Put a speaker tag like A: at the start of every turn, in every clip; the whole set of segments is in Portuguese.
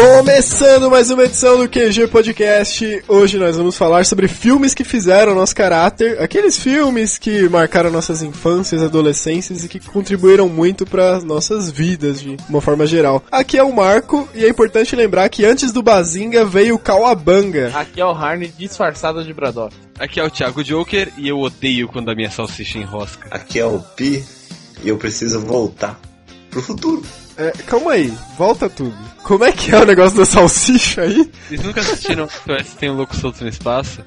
A: Começando mais uma edição do QG Podcast. Hoje nós vamos falar sobre filmes que fizeram nosso caráter, aqueles filmes que marcaram nossas infâncias, adolescências e que contribuíram muito para nossas vidas de uma forma geral. Aqui é o Marco e é importante lembrar que antes do Bazinga veio o Kawabanga.
B: Aqui é o Harney disfarçado de Braddock.
C: Aqui é o Thiago Joker e eu odeio quando a minha salsicha enrosca.
D: Aqui é o Pi e eu preciso voltar pro futuro.
A: É, calma aí, volta tudo. Como é que é o negócio da salsicha aí?
C: Vocês nunca assistiram se tem um louco solto no espaço?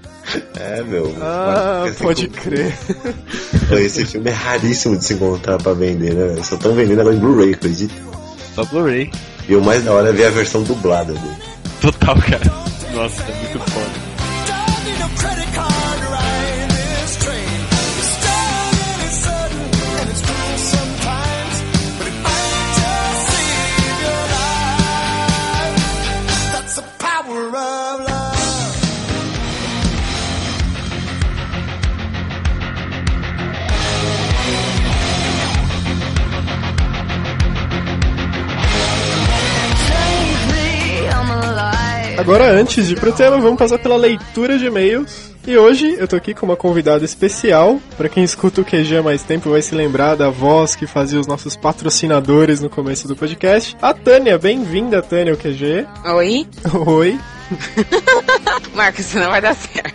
D: É, meu.
A: Ah,
D: mas-
A: pode crer.
D: Pô, Esse filme é raríssimo de se encontrar pra vender, né? Só tão vendendo agora em Blu-ray, acredita?
C: Só Blu-ray.
D: E o mais da hora é ver a versão dublada dele.
C: Total, cara. Nossa, é muito foda.
A: Agora, antes de ir pro tema, vamos passar pela leitura de e-mails. E hoje eu tô aqui com uma convidada especial. Pra quem escuta o QG há mais tempo vai se lembrar da voz que fazia os nossos patrocinadores no começo do podcast. A Tânia, bem-vinda, Tânia, ao QG.
E: Oi?
A: Oi.
E: Marcos, isso não vai dar certo.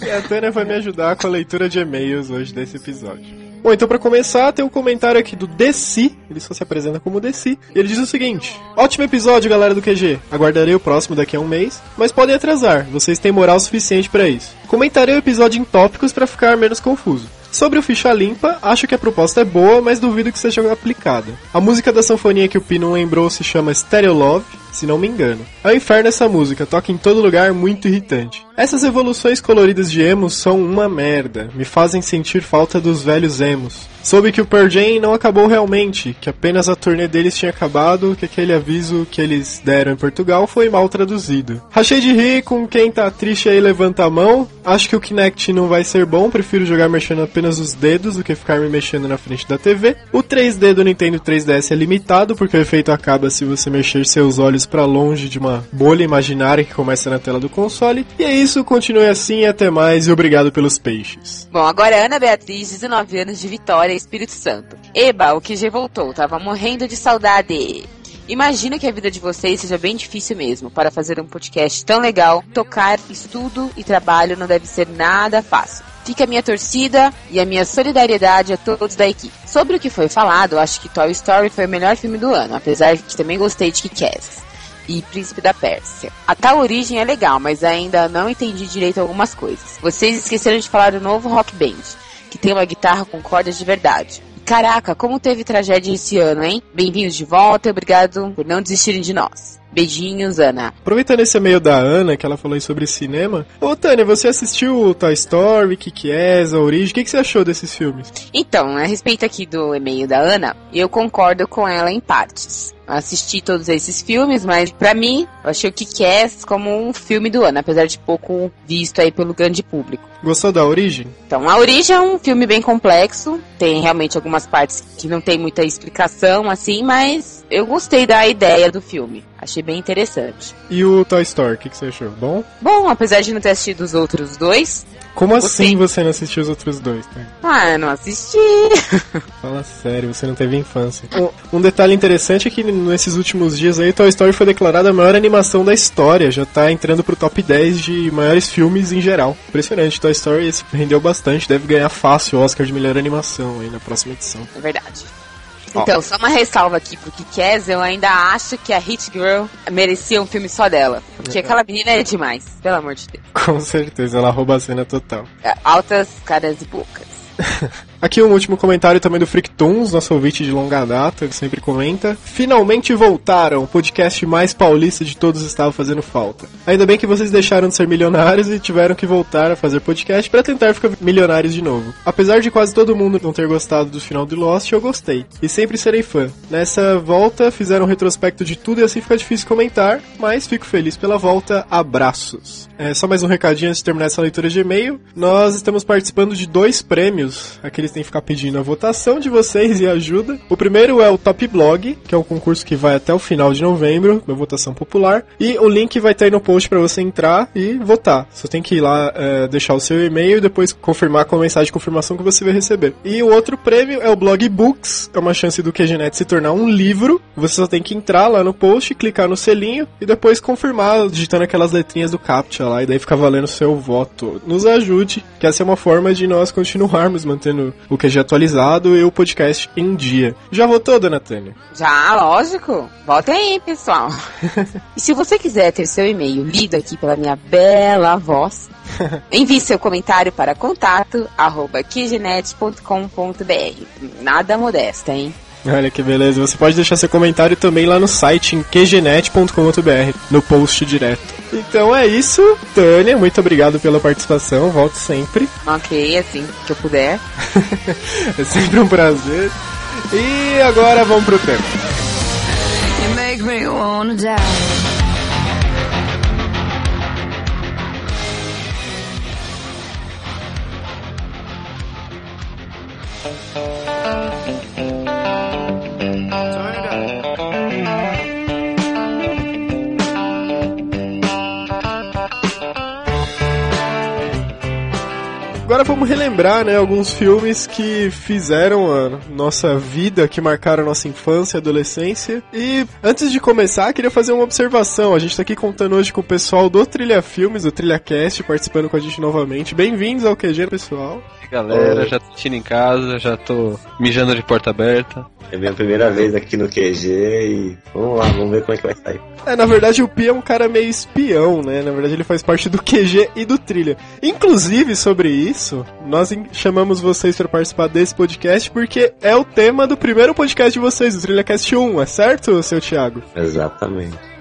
A: E a Tânia vai me ajudar com a leitura de e-mails hoje desse episódio. Bom, então pra começar, tem um comentário aqui do Desi, ele só se apresenta como Desi, ele diz o seguinte: Ótimo episódio, galera do QG. Aguardarei o próximo daqui a um mês, mas podem atrasar, vocês têm moral suficiente pra isso. Comentarei o episódio em tópicos pra ficar menos confuso. Sobre o Ficha Limpa, acho que a proposta é boa, mas duvido que seja aplicada. A música da sanfoninha que o Pino lembrou se chama Stereo Love, se não me engano. É um inferno essa música, toca em todo lugar, muito irritante. Essas evoluções coloridas de emos são uma merda, me fazem sentir falta dos velhos emos. Soube que o Pearl Jam não acabou realmente, que apenas a turnê deles tinha acabado, que aquele aviso que eles deram em Portugal foi mal traduzido. Rachei de rir com quem tá triste aí levanta a mão. Acho que o Kinect não vai ser bom, prefiro jogar mexendo apenas os dedos do que ficar me mexendo na frente da TV. O 3D do Nintendo 3DS é limitado, porque o efeito acaba se você mexer seus olhos pra longe de uma bolha imaginária que começa na tela do console. E é isso, continue assim, até mais e obrigado pelos peixes.
E: Bom, agora é Ana Beatriz, 19 anos de Vitória, Espírito Santo. Eba, o QG voltou, tava morrendo de saudade. Imagino que a vida de vocês seja bem difícil mesmo. Para fazer um podcast tão legal, tocar, estudo e trabalho não deve ser nada fácil. Fica a minha torcida e a minha solidariedade a todos da equipe. Sobre o que foi falado, acho que Toy Story foi o melhor filme do ano, apesar de que também gostei de Kick-Ass e Príncipe da Pérsia. A tal origem é legal, mas ainda não entendi direito algumas coisas. Vocês esqueceram de falar do novo Rock Band, que tem uma guitarra com cordas de verdade. Caraca, como teve tragédia esse ano, hein? Bem-vindos de volta e obrigado por não desistirem de nós. Beijinhos, Ana.
A: Aproveitando esse e-mail da Ana, que ela falou aí sobre cinema. Ô, Tânia, você assistiu o Toy Story, Kick-Ass, A Origem? O que, que você achou desses filmes?
E: Então, a respeito aqui do e-mail da Ana, eu concordo com ela em partes. Assisti todos esses filmes, mas pra mim, eu achei o Kick-Ass como um filme do ano, apesar de pouco visto aí pelo grande público.
A: Gostou da Origem?
E: Então, A Origem é um filme bem complexo, tem realmente algumas partes que não tem muita explicação, assim, mas eu gostei da ideia do filme. Achei bem interessante.
A: E o Toy Story, o que, que você achou? Bom?
E: Bom, apesar de não ter assistido os outros dois,
A: Como
E: Gostei.
A: assim você não assistiu os outros dois, Tânia?
E: ah, eu não assisti.
A: Fala sério, você não teve infância. Um, um detalhe interessante é que nesses últimos dias aí, Toy Story foi declarada a maior animação da história. Já tá entrando pro top 10 de maiores filmes em geral. Impressionante, Toy Story rendeu bastante. Deve ganhar fácil o Oscar de melhor animação aí na próxima edição.
E: É verdade. Então, só uma ressalva aqui pro Kikaz, eu ainda acho que a Hit Girl merecia um filme só dela. Porque aquela menina é demais, pelo amor de Deus.
A: Com certeza, ela rouba a cena total.
E: É, Altas caras e bocas.
A: Aqui um último comentário também do Frictons, nosso ouvinte de longa data, ele sempre comenta. Finalmente voltaram, o podcast mais paulista de todos estava fazendo falta. Ainda bem que vocês deixaram de ser milionários e tiveram que voltar a fazer podcast para tentar ficar milionários de novo. Apesar de quase todo mundo não ter gostado do final do Lost, eu gostei. E sempre serei fã. Nessa volta, fizeram um retrospecto de tudo e assim fica difícil comentar, mas fico feliz pela volta. Abraços. É, só mais um recadinho antes de terminar essa leitura de e-mail. Nós estamos participando de dois prêmios. Aqueles têm que ficar pedindo a votação de vocês e ajuda. O primeiro é o Top Blog, que é um concurso que vai até o final de novembro, uma votação popular. E o link vai estar aí no post para você entrar e votar. Você tem que ir lá é, deixar o seu e-mail e depois confirmar com a mensagem de confirmação que você vai receber. E o outro prêmio é o Blog Books, é uma chance do QGNet se tornar um livro. Você só tem que entrar lá no post, clicar no selinho e depois confirmar digitando aquelas letrinhas do CAPTCHA lá e daí fica valendo o seu voto. Nos ajude, que essa é uma forma de nós continuarmos mantendo o QG atualizado e o podcast em dia. Já votou, dona Tânia?
E: Já, lógico. Votem aí, pessoal. e se você quiser ter seu e-mail lido aqui pela minha bela voz, envie seu comentário para contato arroba. Nada modesta, hein?
A: Olha que beleza. Você pode deixar seu comentário também lá no site em qgenet.com.br, no post direto. Então é isso, Tânia. Muito obrigado pela participação. Volto sempre.
E: Ok, assim que eu puder.
A: é sempre um prazer. E agora vamos pro tema.
F: You make me wanna die.
A: Agora vamos relembrar, né, alguns filmes que fizeram a nossa vida, que marcaram a nossa infância e adolescência. E antes de começar, queria fazer uma observação. A gente tá aqui contando hoje com o pessoal do Trilha Filmes, do Trilha Cast, participando com a gente novamente. Bem-vindos ao QG, pessoal.
C: E galera, já tô assistindo em casa, já tô mijando de porta aberta.
D: É minha primeira vez aqui no QG e vamos lá, vamos ver como é que vai sair.
A: É, na verdade o Pi é um cara meio espião, né? Na verdade ele faz parte do QG e do Trilha. Inclusive, sobre isso, nós chamamos vocês para participar desse podcast porque é o tema do primeiro podcast de vocês, o TrilhaCast 1, é certo, seu Thiago?
D: Exatamente.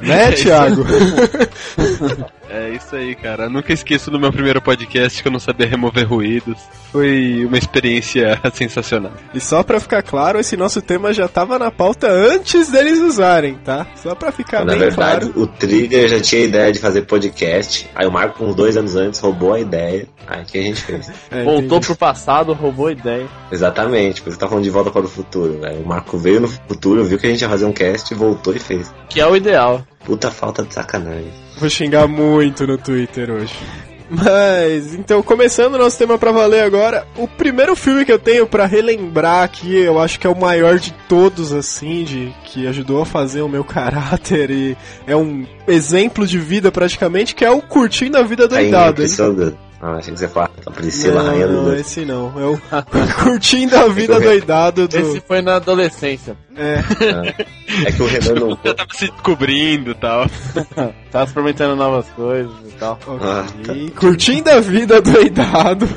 A: Né, Thiago?
C: É isso aí, cara. Eu nunca esqueço do meu primeiro podcast que eu não sabia remover ruídos. Foi uma experiência sensacional.
A: E só pra ficar claro, esse nosso tema já tava na pauta antes deles usarem, tá? Só pra ficar
D: Na
A: bem
D: verdade,
A: claro.
D: o Trigger já tinha a ideia de fazer podcast. Aí o Marco, uns dois anos antes, roubou a ideia. Aí o que a gente fez?
A: É,
B: Voltou pro passado, roubou a ideia.
D: Exatamente, porque você tá falando de volta para o futuro. Né? O Marco veio no futuro, viu que a gente ia fazer um cast, voltou e fez.
B: Que é o ideal.
D: Puta falta de sacanagem.
A: Vou xingar muito no Twitter hoje. Mas, então, começando o nosso tema pra valer agora, o primeiro filme que eu tenho pra relembrar aqui, eu acho que é o maior de todos, assim, de que ajudou a fazer o meu caráter e é um exemplo de vida praticamente, que é o Curtindo a Vida Doidado, hein?
D: Ah, achei que você falava a Priscila,
A: Não,
D: rainha do...
A: não, esse não. É o Curtindo a Vida Doidado do...
B: Esse foi na adolescência.
A: É,
D: É que o Renan não...
C: Já tava se descobrindo e tal.
B: Tava experimentando novas coisas e tal.
D: Ah,
A: ok. Curtindo a Vida Doidado.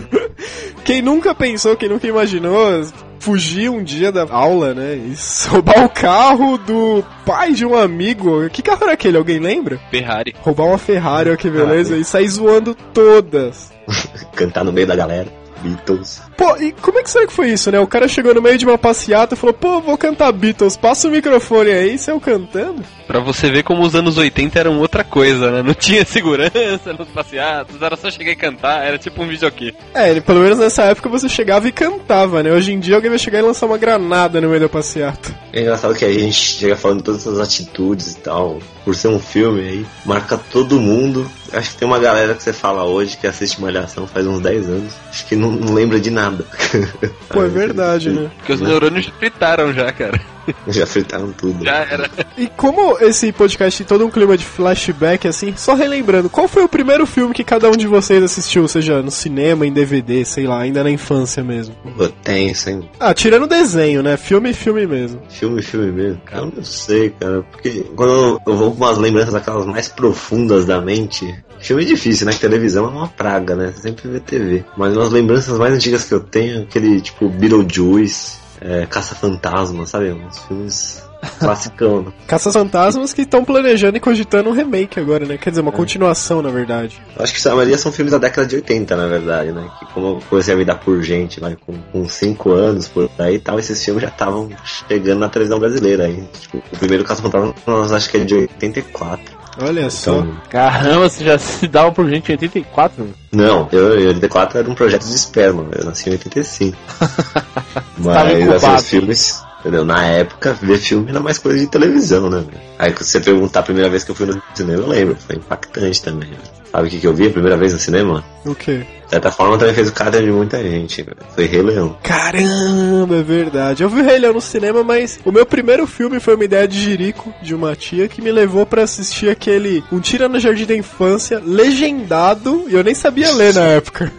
A: Quem nunca pensou, quem nunca imaginou fugir um dia da aula, né? E roubar o carro do pai de um amigo. Que carro era aquele? Alguém lembra?
C: Ferrari.
A: Roubar uma Ferrari, ó que beleza. E sair zoando todas.
D: cantar no meio da galera. Beatles.
A: Pô, e como é que será que foi isso, né? O cara chegou no meio de uma passeata e falou, pô, vou cantar Beatles, passa o microfone aí, saiu cantando.
C: Pra você ver como os anos 80 eram outra coisa, né? Não tinha segurança nos passeatos, era só chegar e cantar, era tipo um videokê.
A: É, ele- pelo menos nessa época você chegava e cantava, né? Hoje em dia alguém vai chegar e lançar uma granada no meio da passeata.
D: É engraçado que a gente chega falando todas essas atitudes e tal. Por ser um filme aí, marca todo mundo. Acho que tem uma galera que você fala hoje que assiste Malhação faz uns 10 anos. Acho que não, não lembra de nada.
A: Pô, é verdade, né?
C: Porque os neurônios fritaram já, cara.
D: Já fritaram tudo.
C: Já era.
A: E como esse podcast tem todo um clima de flashback, assim, só relembrando, qual foi o primeiro filme que cada um de vocês assistiu? Seja no cinema, em DVD, sei lá, ainda na infância mesmo?
D: Pô, tenso, hein?
A: Ah, tirando desenho, né? Filme, filme mesmo.
D: Filme, filme mesmo. Cara, eu não sei, cara. Porque quando eu vou com umas lembranças daquelas mais profundas da mente. Filme é difícil, né? Que televisão é uma praga, né? Você sempre vê TV. Mas umas lembranças mais antigas que eu tenho, aquele tipo Beetlejuice, é, Caça-Fantasma, sabe? Uns filmes classicão, né?
A: Caça-Fantasmas que estão planejando e cogitando um remake agora, né? Quer dizer, uma continuação, na verdade.
D: Acho que a maioria são filmes da década de 80, na verdade, né? Que como eu comecei a me dar por gente, vai, com 5 anos, por aí e tal, esses filmes já estavam chegando na televisão brasileira aí. Tipo, o primeiro Caça-Fantasma, acho que é de 84.
A: Olha só.
D: Então,
B: Caramba, você já se dava por gente em 84? meu?
D: não, eu em 84 era um projeto de esperma, eu nasci em 85.
B: Tava
D: Mas assim, os filmes, entendeu? Na época, ver filme era mais coisa de televisão, né? velho? Aí se você perguntar a primeira vez que eu fui no cinema, eu lembro, foi impactante também. né? Sabe o que, que eu vi a primeira vez no cinema?
A: O quê?
D: De certa forma também fez o caráter de muita gente, velho. Foi Rei Leão.
A: Caramba, é verdade. Eu vi o Rei Leão no cinema, mas o meu primeiro filme foi uma ideia de Jirico, de uma tia, que me levou pra assistir aquele Um Tira no Jardim da Infância, legendado, e eu nem sabia ler na época,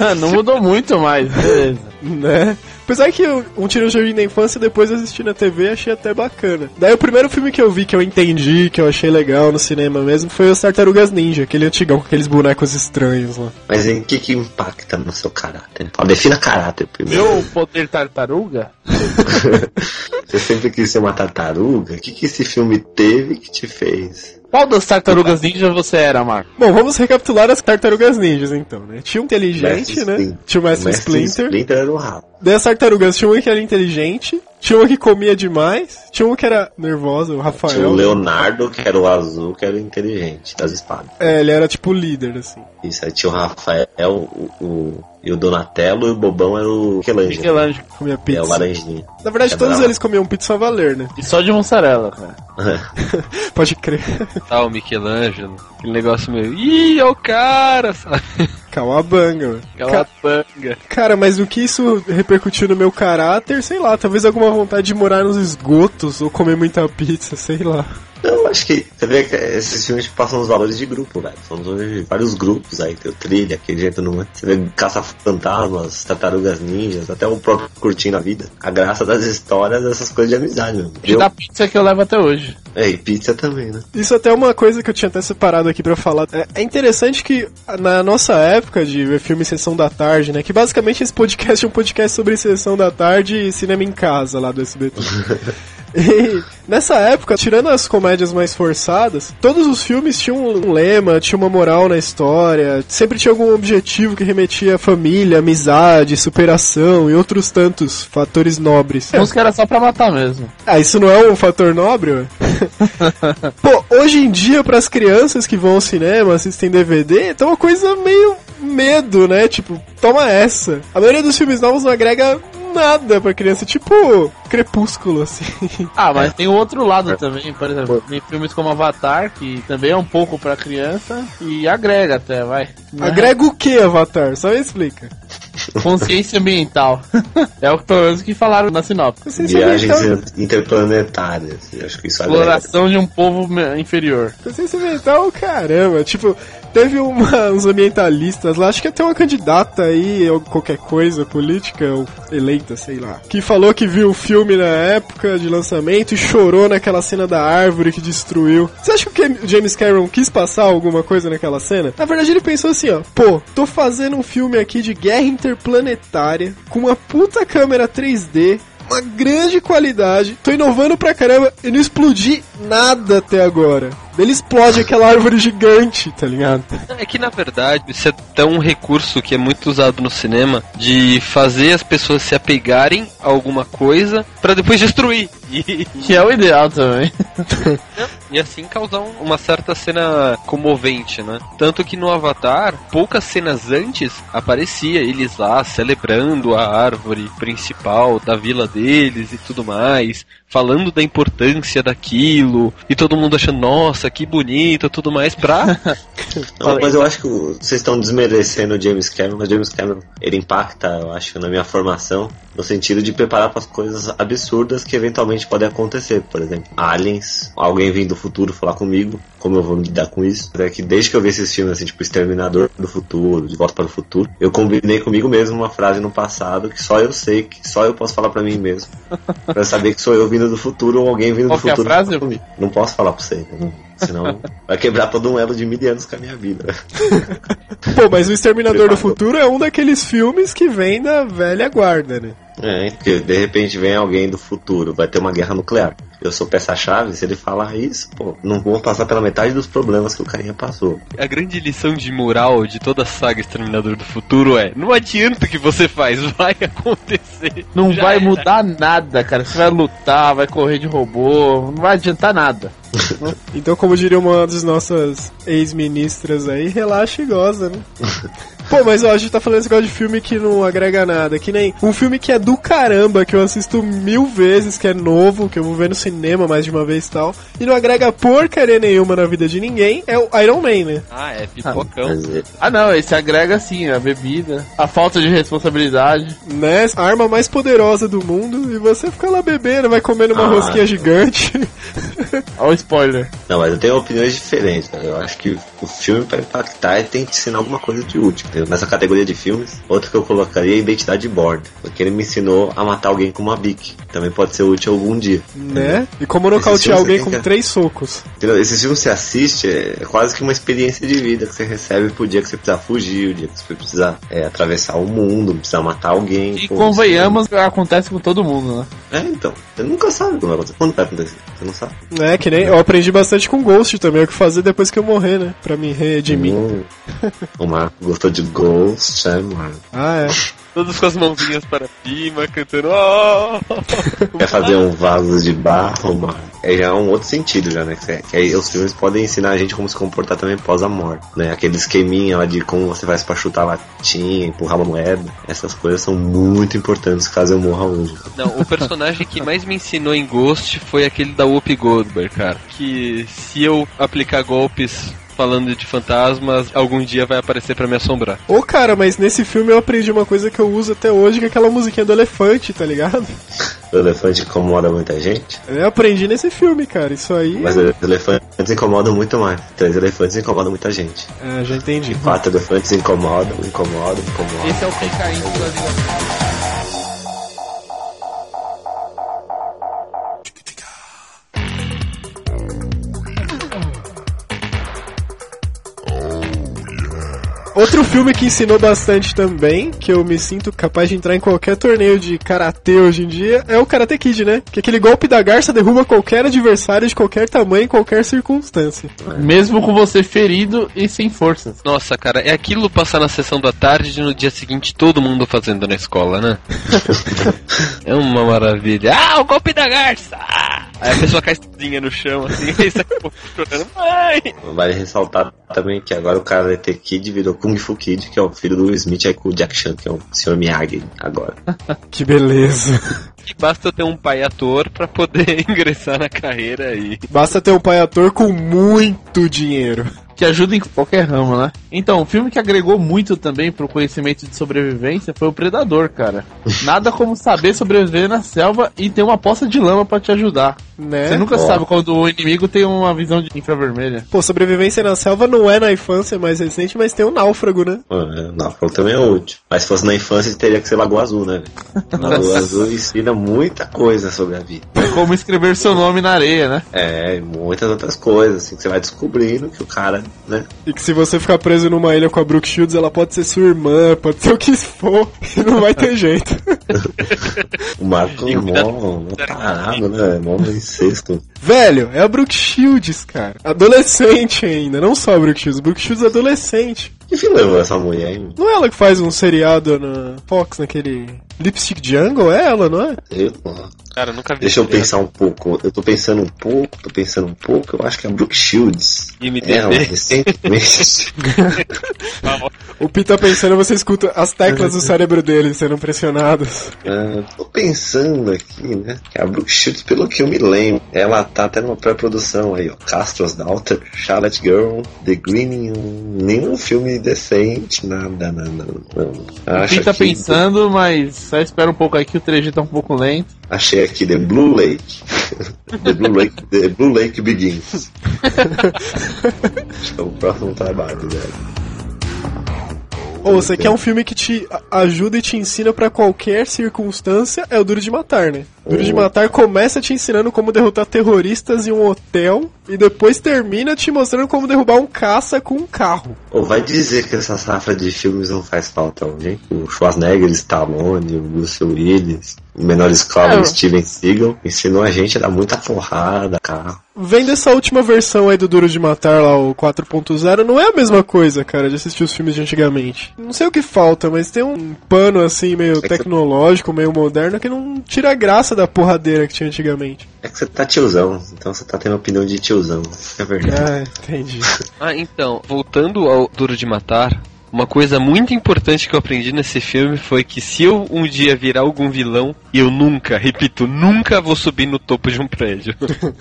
B: Ah, não mudou muito mais, beleza.
A: né? Apesar que Um no Jardim da Infância, depois eu assisti na TV e achei até bacana. Daí o primeiro filme que eu vi, que eu entendi, que eu achei legal no cinema mesmo, foi os Tartarugas Ninja, aquele antigão com aqueles bonecos estranhos lá.
D: Mas em que que impacta no seu caráter? Ó, defina caráter primeiro.
B: Meu poder tartaruga?
D: Você sempre quis ser uma tartaruga? O que que esse filme teve que te fez?
B: Qual das tartarugas ninja você era, Marco?
A: Bom, vamos recapitular as Tartarugas Ninjas então, né? Tinha um inteligente,
D: Mestre
A: né?
D: Splinter.
A: Tinha o Mestre,
D: O Mestre
A: Splinter.
D: Splinter era o rato.
A: Daí as tartarugas tinha uma que era inteligente, tinha uma que comia demais, tinha uma que era nervosa, o Rafael.
D: Tinha o Leonardo, que era o azul, que era o inteligente das espadas.
A: É, ele era tipo o líder, assim.
D: Isso, aí tinha o Rafael, o, o- e o Donatello, e o Bobão era o Michelangelo.
B: Michelangelo.
A: Comia
D: É,
A: pizza.
D: o laranjinha.
A: Na verdade,
D: É
A: todos eles comiam pizza a valer, né?
B: E só de mussarela, cara.
A: Pode crer.
C: Tá, o Michelangelo. Aquele negócio meio. Ih, é o cara, sabe?
A: Calabanga, mano.
C: Aquela
A: Ca-. Cara, mas o que isso repercutiu no meu caráter, sei lá, talvez alguma vontade de morar nos esgotos ou comer muita pizza, sei lá.
D: Não, acho que você vê que esses filmes passam os valores de grupo, velho. São vários grupos aí, tem o trilha, aquele jeito não é. Você vê caça-fantasmas, tartarugas ninjas, até o próprio curtindo a vida. A graça das histórias, essas coisas de amizade, mesmo.
B: E
D: Eu,
B: da pizza que eu levo até hoje.
D: É, e pizza também, né?
A: Isso até é uma coisa que eu tinha até separado aqui pra falar. É, é interessante que na nossa época de filme Sessão da Tarde, né? Que basicamente esse podcast é um podcast sobre Sessão da Tarde e cinema em casa lá do SBT. E nessa época, tirando as comédias mais forçadas, todos os filmes tinham um lema, tinha uma moral na história, sempre tinha algum objetivo que remetia à família, amizade, superação e outros tantos fatores nobres.
B: A música era só pra matar mesmo.
A: Ah, isso não é um fator nobre? Pô, hoje em dia, pras crianças que vão ao cinema, assistem DVD, tá uma coisa meio medo, né? Tipo, toma essa. A maioria dos filmes novos não agrega nada pra criança, tipo Crepúsculo, assim.
B: Ah, mas tem o outro lado também, por exemplo, tem filmes como Avatar, que também é um pouco pra criança, e agrega até, vai.
A: Agrega o que, Avatar? Só me explica.
B: Consciência ambiental. é o que pelo menos que falaram na sinopse.
A: Consciência
D: Viagens
A: ambiental,
D: interplanetárias. Eu acho que isso agrega.
B: Exploração de um povo inferior.
A: consciência ambiental, caramba. Tipo, teve uma- uns ambientalistas lá, acho que até uma candidata aí, ou qualquer coisa política, ou eleita, sei lá, que falou que viu o filme na época de lançamento e chorou naquela cena da árvore que destruiu. Você acha que o James Cameron quis passar alguma coisa naquela cena? Na verdade, ele pensou assim, ó, pô, tô fazendo um filme aqui de guerra interplanetária, com uma puta câmera 3D, uma grande qualidade, tô inovando pra caramba e não explodi nada até agora. Ele explode aquela árvore gigante, tá ligado?
C: É que na verdade isso é tão um recurso que é muito usado no cinema de fazer as pessoas se apegarem a alguma coisa pra depois destruir. E,
B: Que é o ideal também.
C: e assim causar um- uma certa cena comovente, né? Tanto que no Avatar, poucas cenas antes aparecia eles lá celebrando a árvore principal da vila deles e tudo mais, falando da importância daquilo, e todo mundo achando, nossa, nossa, que bonito, tudo mais, pra.
D: Não, mas eu acho que vocês estão desmerecendo o James Cameron, mas James Cameron, ele impacta, eu acho, na minha formação, no sentido de preparar para as coisas absurdas que eventualmente podem acontecer. Por exemplo, aliens, alguém vindo do futuro falar comigo, como eu vou lidar com isso. É que desde que eu vi esses filmes, assim, tipo Exterminador do Futuro, De Volta para o Futuro, eu combinei comigo mesmo uma frase no passado que só eu sei, que só eu posso falar para mim mesmo. Pra saber que sou eu vindo do futuro ou alguém vindo
B: Qual
D: do
B: que é a
D: futuro.
B: frase?
D: comigo. Não posso falar pra você, entendeu? Senão vai quebrar todo um elo de mil anos com a minha vida.
A: Pô, mas o Exterminador do Futuro é um daqueles filmes que vem da velha guarda, né?
D: É, porque de repente vem alguém do futuro, vai ter uma guerra nuclear. Eu sou peça-chave, se ele falar isso, pô, não vou passar pela metade dos problemas que o carinha passou.
C: A grande lição de moral de toda a saga Exterminador do Futuro é: não adianta o que você faz, vai acontecer.
B: Não
C: Já
B: vai
C: era.
B: mudar nada, cara. Você vai lutar, vai correr de robô, não vai adiantar nada.
A: Então, como diria uma das nossas ex-ministras aí, relaxa e goza, né? Pô, mas ó, a gente tá falando esse negócio de filme que não agrega nada. Que nem um filme que é do caramba, que eu assisto mil vezes, que é novo, que eu vou ver no cinema mais de uma vez e tal. E não agrega porcaria nenhuma na vida de ninguém, é o Iron Man, né?
C: Ah, é pipocão.
D: Mas, é,
B: Ah não, esse agrega sim, a bebida, a falta de responsabilidade.
A: Né? A arma mais poderosa do mundo, e você fica lá bebendo, vai comendo uma
D: Ah.
A: rosquinha gigante.
B: Olha o spoiler.
D: Não, mas eu tenho opiniões diferentes, cara. Eu acho que o filme pra impactar ele tem que ensinar alguma coisa de útil. entendeu? Nessa categoria de filmes, outra que eu colocaria é a Identidade Born. Porque ele me ensinou a matar alguém com uma bic. Também pode ser útil algum dia.
A: né? E como nocautear alguém com
D: que-
A: três socos.
D: Entendeu? Esse filme você assiste, é quase que uma experiência de vida que você recebe pro dia que você precisar fugir, o dia que você precisar é, atravessar o mundo, precisar matar alguém.
B: E
D: Pô,
B: convenhamos, acontece com todo mundo, né?
D: É, então. Você nunca sabe quando vai acontecer. Quando vai acontecer? Você não sabe.
A: É, que nem eu aprendi bastante com Ghost também, o que fazer depois que eu morrer, né? Pra me redimir.
D: Hum. O Marco gostou de Ghost, é, mano.
A: Ah, é.
C: Todos com as mãozinhas para cima, cantando. Oh!
D: Quer fazer um vaso de barro, mano? É já um outro sentido, já, né? Que, é- que aí os filmes podem ensinar a gente como se comportar também pós a morte, né? Aquele esqueminha lá de como você faz pra chutar latinha, empurrar uma moeda. Essas coisas são muito importantes caso eu morra hoje.
C: Não, o personagem que mais me ensinou em Ghost foi aquele da Whoopi Goldberg, cara. Que se eu aplicar golpes falando de fantasmas, algum dia vai aparecer pra me assombrar.
A: Ô, cara, mas nesse filme eu aprendi uma coisa que eu uso até hoje, que é aquela musiquinha do elefante, tá ligado?
D: O elefante incomoda muita gente,
A: Eu aprendi nesse filme, cara. Isso aí.
D: mas os elefantes incomodam muito mais. Três elefantes incomodam muita gente.
A: Ah, já entendi.
D: Quatro elefantes incomodam, incomodam, incomodam.
B: Esse é o que caindo da ligação.
A: Outro filme que ensinou bastante também, que eu me sinto capaz de entrar em qualquer torneio de karatê hoje em dia, é o Karate Kid, né? Que aquele golpe da garça derruba qualquer adversário de qualquer tamanho, em qualquer circunstância.
B: Mesmo com você ferido e sem forças.
C: Nossa, cara, é aquilo passar na sessão da tarde e no dia seguinte todo mundo fazendo na escola, né? é uma maravilha. Ah, o golpe da garça! Ah! Aí a pessoa cai sozinha no chão, assim, aí sai chorando. Mãe!
D: Vale ressaltar também que agora o Karate Kid virou Kung Fu Kid, que é o filho do Will Smith aí com o Jack Chan, que é o Sr. Miyagi agora.
A: Que beleza.
C: Basta ter um pai ator pra poder ingressar na carreira e.
A: Basta ter um pai ator com muito dinheiro.
B: Que ajuda em qualquer ramo, né? Então, um filme que agregou muito também pro conhecimento de sobrevivência foi o Predador, cara. Nada como saber sobreviver na selva e ter uma poça de lama pra te ajudar.
A: Né?
B: Você nunca
D: Ó.
B: sabe quando o inimigo tem uma visão de infravermelha.
A: Pô, sobrevivência na selva não é na infância mais recente, mas tem o náufrago, né?
D: Ah, Náufrago também é útil. Mas se fosse na infância, teria que ser Lagoa Azul, né? Lagoa Azul ensina muita coisa sobre a vida.
B: É como escrever seu nome na areia, né?
D: É, e muitas outras coisas, assim, que você vai descobrindo que o cara, né?
A: E que se você ficar preso numa ilha com a Brooke Shields, ela pode ser sua irmã, pode ser o que for, e não vai ter jeito.
D: O Marco é
C: E
D: mó, mó tarado, né? Mó incesto.
A: Velho, é a Brooke Shields, cara. Adolescente ainda, não só a Brooke Shields, Brooke Shields é adolescente.
D: Que levou essa mulher, hein?
A: Não é ela que faz um seriado na Fox, naquele Lipstick Jungle? É ela, não é?
D: Eu, ó,
C: Cara, eu nunca vi.
D: Deixa eu pensar um pouco. Eu tô pensando um pouco, tô pensando um pouco. Eu acho que é a Brooke Shields.
C: IMDb.
D: Ela, recentemente.
A: O Pi tá pensando, você escuta as teclas do cérebro dele sendo pressionadas.
D: Ah, tô pensando aqui, né? Que a Brooke Shields, pelo que eu me lembro, ela tá até numa pré-produção aí, ó. Castro's Daughter, Charlotte Girl, The Green, nenhum filme decente, nada, nada, não. Acho
B: Quem tá
D: aqui-
B: pensando, mas só espera um pouco aí que o 3G tá um pouco lento.
D: Achei aqui The Blue Lake. The Blue Lake, The Blue Lake Begins. Acho que é o próximo trabalho dela.
A: Ou você quer um filme que te ajuda e te ensina pra qualquer circunstância, é o Duro de Matar, né? Duro de. Matar começa te ensinando como derrotar terroristas em um hotel e depois termina te mostrando como derrubar um caça com um carro.
D: Ou vai dizer que essa safra de filmes não faz falta alguém? O Schwarzenegger, Stallone, o Bruce Willis, o menor escala,
B: É,
D: o Steven Seagal, ensinou a gente a dar muita porrada, carro.
A: Vendo essa última versão aí do Duro de Matar, lá, o 4.0, não é a mesma coisa, cara, de assistir os filmes de antigamente. Não sei o que falta, mas tem um pano assim, meio
D: que-
A: tecnológico, meio moderno, que não tira a graça da porradeira que tinha antigamente.
D: É que você tá tiozão, então você tá tendo opinião de tiozão. É verdade.
A: Ah, entendi.
C: Ah, então, voltando ao Duro de Matar, uma coisa muito importante que eu aprendi nesse filme foi que se eu um dia virar algum vilão, eu nunca, repito, nunca vou subir no topo de um prédio.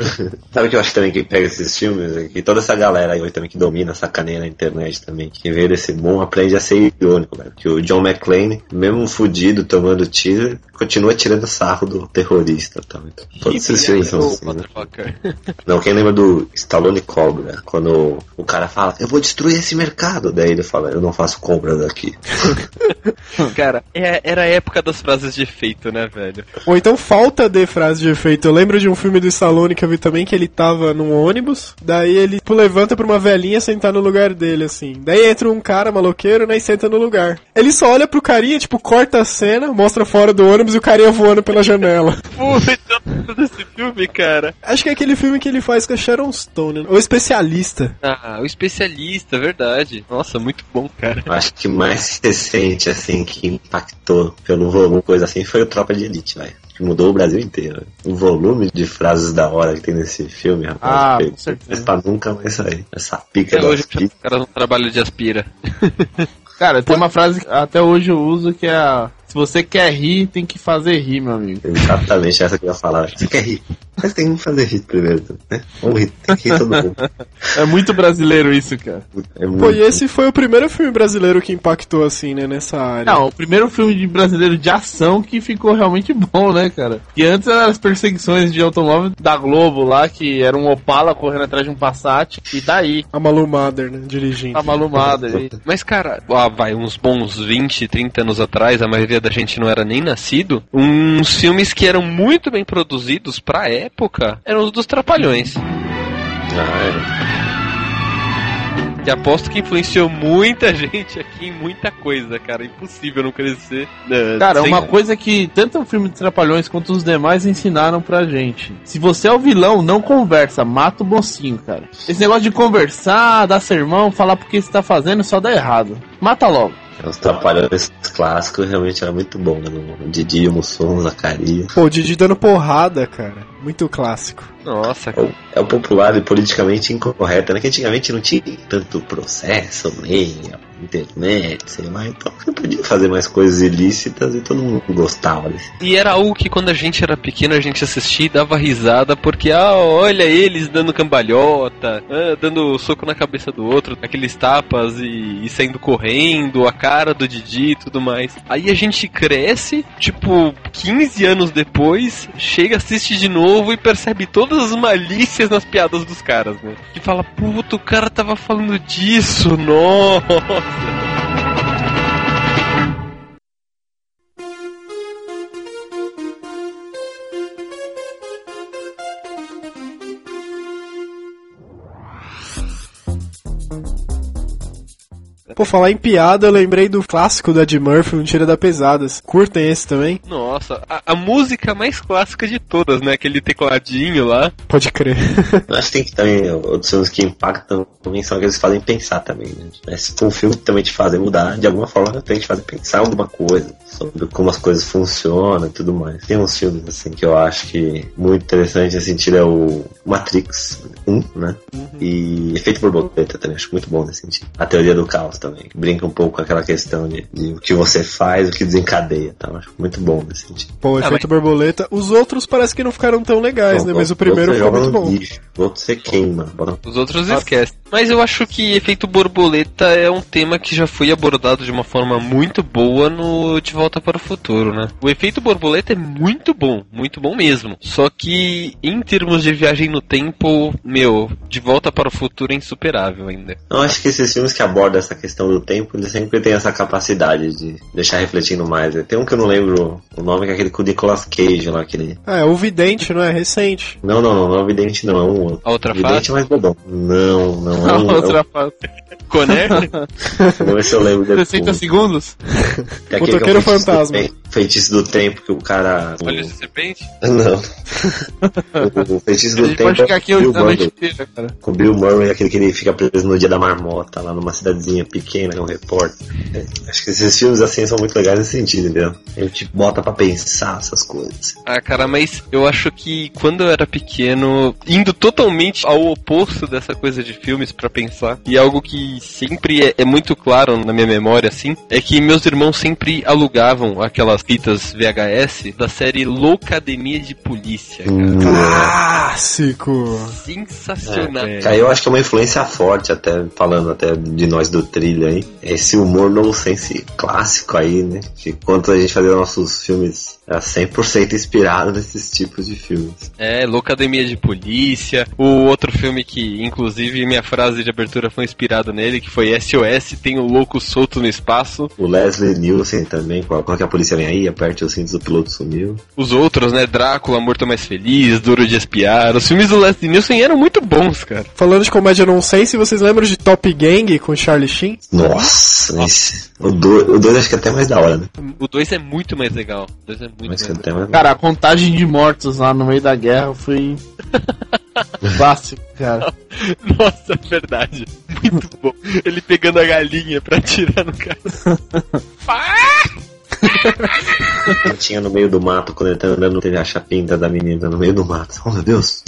D: Sabe o que eu acho também que pega esses filmes? É que toda essa galera aí também que domina, sacaneia na internet também, que vê desse bom aprende a ser irônico, velho. Que o John McClane, mesmo fudido, tomando tiro, continua tirando sarro do terrorista tal. Todos esses filmes são assim, né? Não, quem lembra do Stallone Cobra? Quando o cara fala, eu vou destruir esse mercado. Daí ele fala, eu não faço compras aqui.
C: Cara, é- era a época das frases de efeito, né, velho?
A: Ou então falta de frase de efeito. Eu lembro de um filme do Stallone que eu vi também que ele tava num ônibus, daí ele tipo, levanta pra uma velhinha sentar no lugar dele, assim. Daí entra um cara maloqueiro, né, e senta no lugar. Ele só olha pro carinha, tipo, corta a cena, mostra fora do ônibus e o carinha voando pela janela.
C: Puta, desse filme, cara.
A: Acho que é aquele filme que ele faz com a Sharon Stone, né? o especialista.
C: Ah, o especialista, verdade. Nossa, muito bom, cara.
D: Eu acho que mais recente, assim, que impactou pelo volume, coisa assim, foi o Tropa de Elite, velho. Que mudou o Brasil inteiro. O volume de frases da hora que tem nesse filme, rapaz.
B: Ah, com certeza.
D: Mas pra nunca mais sair. Essa pica
C: Até hoje os
D: pizzas.
C: caras não trabalham de aspira.
B: Cara, tem uma frase que até hoje eu uso que é a, se você quer rir, tem que fazer rir, meu amigo.
D: Exatamente essa que eu ia falar. Você quer rir? Mas tem que fazer rir primeiro, né? Vamos rir, tem que rir todo mundo.
B: É muito brasileiro isso, cara.
D: É muito...
A: Pô, e esse foi o primeiro filme brasileiro que impactou, assim, né, nessa área.
B: Não, o primeiro filme de brasileiro de ação que ficou realmente bom, né, cara? E antes eram as perseguições de automóvel da Globo lá, que era um Opala correndo atrás de um Passat, e tá aí,
A: A Malu Mader, né, dirigindo.
B: tá malumada aí.
C: Mas, cara, ah, vai, uns bons 20, 30 anos atrás, a maioria da gente não era nem nascido, uns filmes que eram muito bem produzidos pra época eram os dos Trapalhões.
D: Ah,
C: Que aposto que influenciou muita gente aqui em muita coisa, cara. Impossível não crescer. né,
B: Cara,
C: sem-
B: uma coisa que tanto o filme de Trapalhões quanto os demais ensinaram pra gente. Se você é o vilão, não conversa, mata o mocinho, cara. Esse negócio de conversar, dar sermão, falar porque você tá fazendo, só dá errado. Mata logo.
D: É, os trapalhões clássicos realmente era muito bom, né? O Didi, o Mussum, o Zacarias.
A: Pô, o Didi dando porrada, cara. Muito clássico.
C: Nossa,
D: É
C: cara.
D: o- É o popular e politicamente incorreto, né? Que antigamente não tinha tanto processo, lei, internet, sei lá. Então você podia fazer mais coisas ilícitas e todo mundo gostava.
C: E era algo que quando a gente era pequeno a gente assistia e dava risada porque, ah, olha eles dando cambalhota, ah, dando soco na cabeça do outro, aqueles tapas e, e saindo correndo, a cara do Didi e tudo mais. Aí a gente cresce, tipo, 15 anos depois, chega, assiste de novo e percebe todas as malícias nas piadas dos caras, né? E fala, puta, o cara tava falando disso, nossa. Thank you.
A: Pô, falar em piada, eu lembrei do clássico da Ed Murphy, Um Tira da Pesadas. Curtem esse também?
C: Nossa, a, a música mais clássica de todas, né? Aquele tecladinho lá.
A: Pode crer.
D: Eu acho que tem que também, outros filmes que impactam também são aqueles que fazem pensar também, né? Se um filme que também te fazem mudar, de alguma forma tem que te fazer pensar alguma coisa, sobre como as coisas funcionam e tudo mais. Tem uns filmes, assim, que eu acho que muito interessante nesse sentido é o Matrix 1, né? E Efeito Borboleta também, acho muito bom nesse sentido. A Teoria do Caos também, que brinca um pouco com aquela questão de, de o que você faz, o que desencadeia, tá? Acho muito bom nesse sentido.
A: Pô, efeito borboleta. Os outros parece que não ficaram tão legais, né? Mas o primeiro foi muito bom.
D: lixo, o outro você queima. Bota
C: Os outros esquecem. Mas eu acho que efeito borboleta é um tema que já foi abordado de uma forma muito boa no De Volta para o Futuro, né? O efeito borboleta é muito bom, muito bom mesmo. Só que em termos de viagem no tempo, meu, De Volta para o Futuro é insuperável ainda.
D: Eu acho que esses filmes que abordam essa questão do tempo, eles sempre têm essa capacidade de deixar refletindo mais. né? Tem um que eu não lembro o nome, que é aquele com o Nicolas Cage lá, aquele...
A: Ah, é o Vidente, não é? Recente.
D: Não, não, não, não é o Vidente não, é um outro.
C: A outra
D: Vidente
C: face?
D: é mais bobão. Não, não, é
B: A
D: um...
B: outra fase.
C: Conner?
D: Vamos ver se eu lembro depois.
B: 60 segundos?
D: É que é o do
A: fantasma.
D: tempo- Feitiço do tempo que o cara...
C: Olha essa serpente?
D: Não. o, o feitiço
B: A
D: do
B: gente
D: tempo
B: pode ficar aqui
D: é o Bill
B: a noite Cara.
D: Com o Bill Murray, aquele que ele fica preso no dia da marmota, lá numa cidadezinha pequena, é um repórter. É, acho que esses filmes assim são muito legais nesse sentido, entendeu? Ele te bota pra pensar essas coisas.
C: Ah, cara, mas eu acho que quando eu era pequeno, indo totalmente ao oposto dessa coisa de filmes pra pensar, e algo que sempre é, é muito claro na minha memória, assim, é que meus irmãos sempre alugavam aquelas fitas VHS da série Loucademia de Polícia, cara.
A: Clássico!
C: Sensacional.
D: Que aí eu acho que é uma influência forte, até falando até de nós do trilho aí. Esse humor nonsense clássico aí, né? Que quando a gente fazia nossos filmes, era 100% inspirado nesses tipos de filmes.
C: É, Loucademia de Polícia. O outro filme que, inclusive, minha frase de abertura foi inspirado nele, que foi SOS, tem o louco solto no espaço.
D: O Leslie Nielsen também, qual, qual que a polícia vem aí, aperte os cintos, o piloto sumiu.
C: Os outros, né? Drácula, Morto Mais Feliz, Duro de Espiar. Os filmes do Leslie Nielsen eram muito bons, cara.
A: Falando de comédia não sei se vocês lembram de Top Gang com Charlie Sheen.
D: Nossa, esse, o 2 o dois acho que é até mais da hora, né?
C: O 2 é muito mais legal. O 2 é muito
D: Mas
B: Cara, a contagem de mortos lá no meio da guerra foi. clássico, cara.
C: Nossa, é verdade. Muito bom. Ele pegando a galinha pra atirar no cara.
D: Ele tinha no meio do mato, quando ele tá andando, teve a chapinta da menina no meio do mato. Oh meu Deus,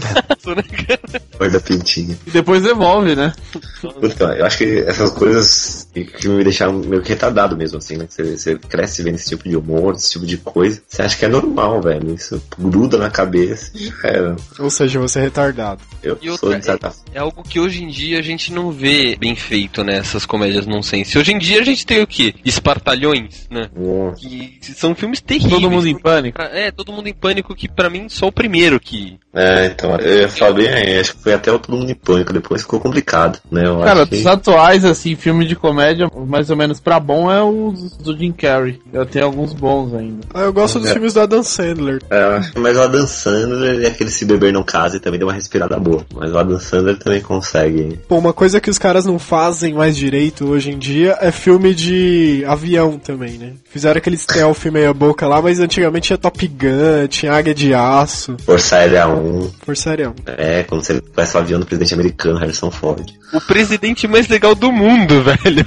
D: guarda pintinha.
B: E depois devolve, né?
D: Puta, eu acho que essas coisas que, que me deixaram meio que retardado mesmo, assim, né? Você, você cresce vendo esse tipo de humor, esse tipo de coisa. Você acha que é normal, velho. Isso gruda na cabeça e já era.
A: Ou seja, você é retardado.
D: Eu
C: E
D: sou
C: outra,
D: de certa
C: É algo que hoje em dia a gente não vê bem feito, né? Essas comédias nonsense. Hoje em dia a gente tem o quê? Espartalhões, né?
D: forma.
C: Que são filmes terríveis.
B: Todo mundo em pânico.
C: É, todo mundo em pânico, que pra mim só o primeiro que.
D: É, então, eu ia falar bem aí, acho que foi até o Todo Mundo em Pânico, depois ficou complicado, né? Eu
B: Cara,
D: acho que...
B: dos atuais, assim, filme de comédia, mais ou menos pra bom, é o do Jim Carrey. Eu tenho alguns bons ainda.
A: Ah, eu gosto dos
D: É.
A: filmes do Adam Sandler.
D: É, eu acho que- mas o Adam Sandler e aquele Se Beber Não Case também deu uma respirada boa. Mas o Adam Sandler também consegue.
A: Pô, uma coisa que os caras não fazem mais direito hoje em dia é filme de avião também, né? Fizeram aquele stealth meia boca lá, mas antigamente tinha Top Gun, tinha Águia de Aço,
D: Força Aérea 1.
A: Força Aérea.
D: É, quando você conhece o avião do presidente americano, Harrison Ford.
C: O presidente mais legal do mundo, velho.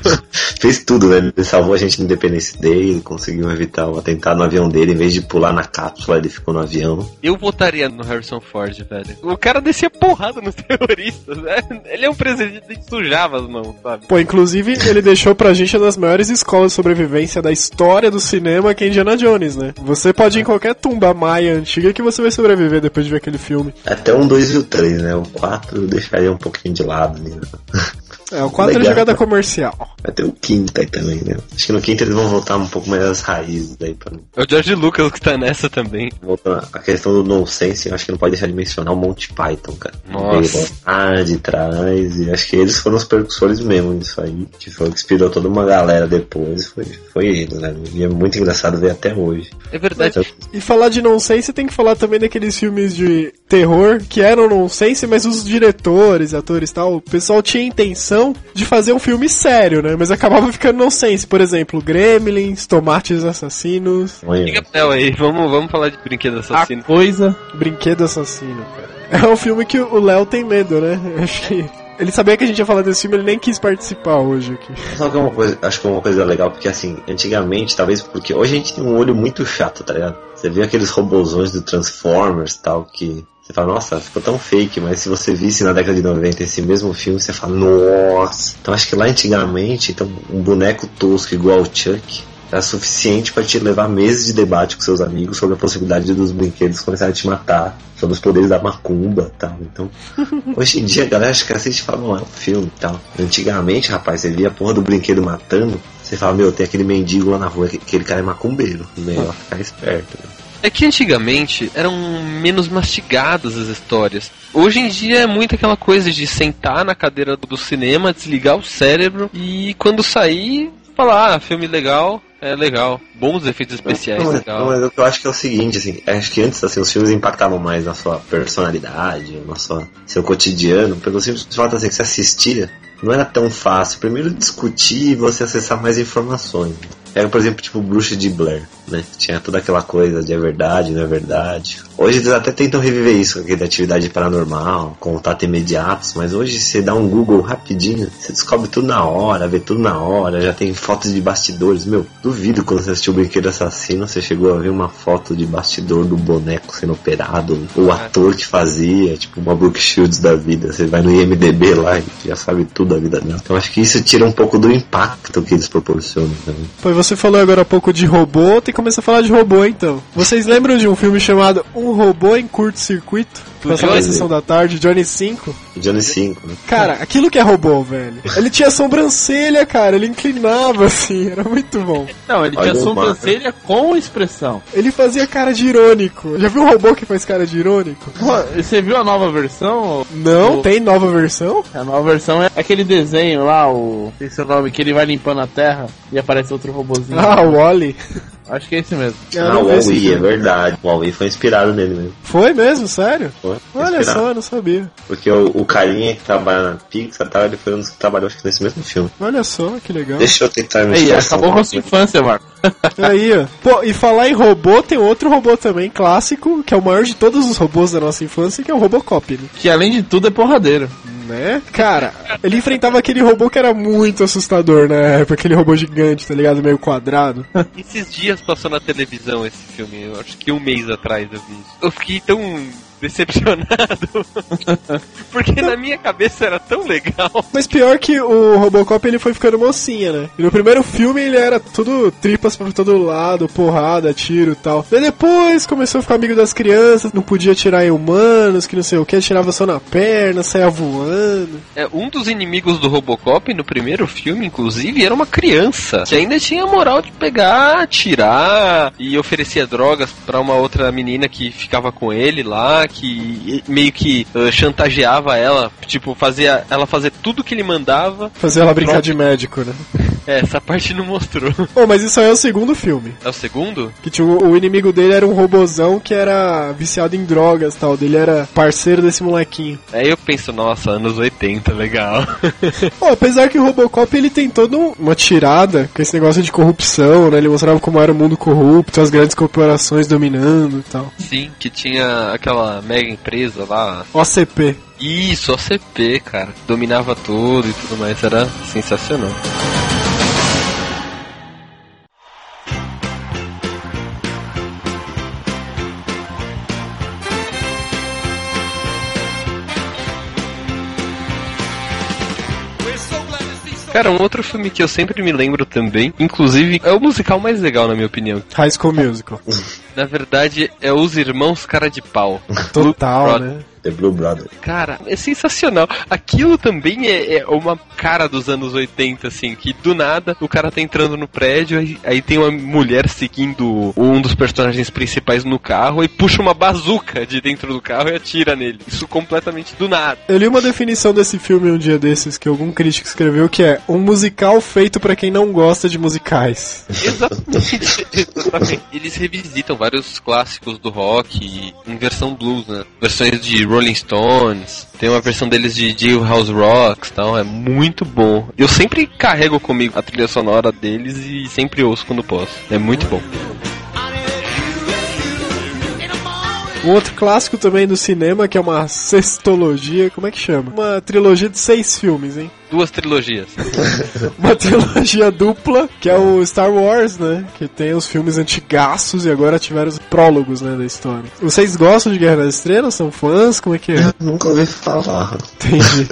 D: Fez tudo, né? Ele salvou a gente no Independence Day, ele conseguiu evitar o atentado no avião dele, em vez de pular na cápsula, ele ficou no avião.
C: Eu votaria no Harrison Ford, velho. O cara descia porrada nos terroristas, né? Ele é um presidente que sujava as mãos, sabe?
A: Pô, inclusive ele deixou pra gente uma das maiores escolas de sobrevivência da história do cinema, que é Indiana Jones, né? Você pode ir em qualquer tumba maia antiga que você vai sobreviver depois de ver aquele filme.
D: Até um 2 e o 3, né? O 4 eu deixaria um pouquinho de lado, né?
A: É, o 4 é jogada comercial.
D: Vai ter o quinto aí também, né? Acho que no quinto eles vão voltar um pouco mais às raízes aí pra
C: É o George Lucas que tá nessa também.
D: Voltando à questão do nonsense, eu acho que não pode deixar de mencionar o Monty Python, cara.
C: Nossa.
D: Lá de trás, e acho que eles foram os precursores mesmo nisso aí, que foi o que inspirou toda uma galera depois, foi, foi eles, né? E é muito engraçado ver até hoje.
C: É verdade.
A: E falar de nonsense tem que falar também daqueles filmes de terror que eram nonsense, mas os diretores, atores e tal, o pessoal tinha intenção de fazer um filme sério, né? Mas acabava ficando nonsense. Por exemplo, Gremlins, Tomates Assassinos,
C: Liga Pel aí, vamos, vamos falar de brinquedo
B: A
C: assassino.
B: coisa.
A: Brinquedo Assassino, cara. É um filme que o Léo tem medo, né? Acho que. Ele sabia que a gente ia falar desse filme, ele nem quis participar hoje aqui.
D: Só que é uma coisa, acho que é uma coisa legal, porque assim, antigamente, talvez porque hoje a gente tem um olho muito chato, tá ligado? Você vê aqueles robozões do Transformers e tal, que você fala, nossa, ficou tão fake, mas se você visse na década de 90 esse mesmo filme, você fala, nossa. Então acho que lá antigamente, então, um boneco tosco igual o Chuck era suficiente para te levar meses de debate com seus amigos sobre a possibilidade dos brinquedos começarem a te matar, sobre os poderes da macumba e tal. Então, hoje em dia a galera acha que assiste fala, não, é um filme e tal. Antigamente, rapaz, você via a porra do brinquedo matando, você fala, meu, tem aquele mendigo lá na rua, que- aquele cara é macumbeiro. Melhor ficar esperto. Né?
C: É que antigamente eram menos mastigadas as histórias. Hoje em dia é muito aquela coisa de sentar na cadeira do cinema, desligar o cérebro e quando sair, falar, ah, filme legal, é legal. Bons efeitos especiais,
D: Não, mas,
C: legal.
D: mas eu acho que é o seguinte, assim, acho que antes assim, os filmes impactavam mais na sua personalidade, no sua, seu cotidiano, pelo simples fato assim, que você assistia, não era tão fácil. Primeiro discutir e você acessar mais informações. Era, por exemplo, tipo Bruxa de Blair, né? Tinha toda aquela coisa de é verdade, não é verdade. Hoje eles até tentam reviver isso, aquela atividade paranormal, contato imediatos, mas hoje você dá um Google rapidinho, você descobre tudo na hora, vê tudo na hora, já tem fotos de bastidores. Meu, duvido quando você assistiu o Brinquedo Assassino, você chegou a ver uma foto de bastidor do boneco sendo operado, o ator que fazia, tipo uma Brooke Shields da vida. Você vai no IMDB lá e já sabe tudo da vida dela. Então acho que isso tira um pouco do impacto que eles proporcionam também.
A: Pois você falou agora há pouco de robô, tem que começar a falar de robô então. Vocês lembram de um filme chamado Um Robô em Curto-Circuito? Passava na
D: Johnny?
A: sessão da tarde, Johnny 5.
D: Johnny 5, né?
A: Cara, aquilo que é robô, velho. Ele tinha sobrancelha, cara, ele inclinava assim, era muito bom.
B: Não, ele
D: Olha
B: tinha sobrancelha com expressão.
A: Ele fazia cara de irônico. Já viu um robô que faz cara de irônico?
B: Pô, Você viu a nova versão?
A: Não,
B: O-
A: tem nova versão?
B: A nova versão é aquele desenho lá, o. Tem seu nome, que ele vai limpando a terra e aparece outro robozinho.
A: Ah, o Wally.
B: Acho que é esse mesmo.
A: Eu
D: ah,
A: não
D: o Huawei, é verdade. O Huawei foi inspirado nele mesmo.
A: Foi mesmo, sério?
D: Foi.
A: Olha
D: inspirado.
A: só, eu não sabia.
D: Porque o, o carinha que trabalha na Pixar, tá, ele foi um dos que trabalhou acho que nesse mesmo filme.
A: Olha só, que legal.
D: Deixa eu tentar me
B: Aí, acabou com a sua infância, Marco.
A: Aí, ó. Pô, e falar em robô, tem outro robô também, clássico, que é o maior de todos os robôs da nossa infância, que é o Robocop, né?
B: Que além de tudo é porradeiro.
A: Né? Cara, ele enfrentava aquele robô que era muito assustador na época, aquele robô gigante, tá ligado? Meio quadrado.
C: Esses dias passou na televisão esse filme, eu acho que um mês atrás eu vi isso. Eu fiquei tão decepcionado. Porque na minha cabeça era tão legal.
A: Mas pior que o Robocop ele foi ficando mocinha, né? E no primeiro filme ele era tudo tripas pra todo lado, porrada, tiro e tal. Daí depois começou a ficar amigo das crianças, não podia atirar em humanos, que não sei o que, atirava só na perna, saia voando.
C: É, um dos inimigos do Robocop no primeiro filme, inclusive, era uma criança que ainda tinha moral de pegar, atirar e oferecia drogas pra uma outra menina que ficava com ele lá, que meio que eh, chantageava ela, tipo, fazia ela fazer tudo que ele mandava.
A: Fazer ela brincar de médico, né?
C: É, essa parte não mostrou.
A: Bom, mas isso aí é o segundo filme.
C: É o segundo?
A: Que tinha, o inimigo dele era um robozão que era viciado em drogas tal. Dele era parceiro desse molequinho.
C: Aí eu penso, nossa, anos 80, legal.
A: Pô, apesar que o Robocop ele tem toda um- uma tirada com esse negócio de corrupção, né? Ele mostrava como era o mundo corrupto, as grandes corporações dominando e tal.
C: Sim, que tinha aquela mega empresa lá.
A: OCP.
C: Isso, OCP, cara. Dominava tudo e tudo mais, era sensacional. Cara, um outro filme que eu sempre me lembro também, inclusive é o musical mais legal na minha opinião.
A: High School Musical.
C: Na verdade, é Os Irmãos Cara de Pau.
A: Total, né?
D: The Blue Brother.
C: Cara, é sensacional. Aquilo também é, é uma cara dos anos 80, assim, que do nada o cara tá entrando no prédio, aí, aí tem uma mulher seguindo um dos personagens principais no carro e puxa uma bazuca de dentro do carro e atira nele. Isso completamente do nada.
A: Eu li uma definição desse filme um dia desses que algum crítico escreveu que é um musical feito pra quem não gosta de musicais.
C: Exatamente. Eles revisitam vários clássicos do rock em versão blues, né? Versões de Rolling Stones, tem uma versão deles de Jailhouse Rocks tal, é muito bom. Eu sempre carrego comigo a trilha sonora deles e sempre ouço quando posso. É muito bom.
A: Um outro clássico também do cinema, que é uma sextologia, como é que chama? Uma trilogia de seis filmes, hein?
C: Duas trilogias.
A: Uma trilogia dupla, que é o Star Wars, né? Que tem os filmes antigaços e agora tiveram os prólogos, né, da história. Vocês gostam de Guerra das Estrelas? São fãs? Como é que é?
D: Nunca ouvi falar.
A: Entendi.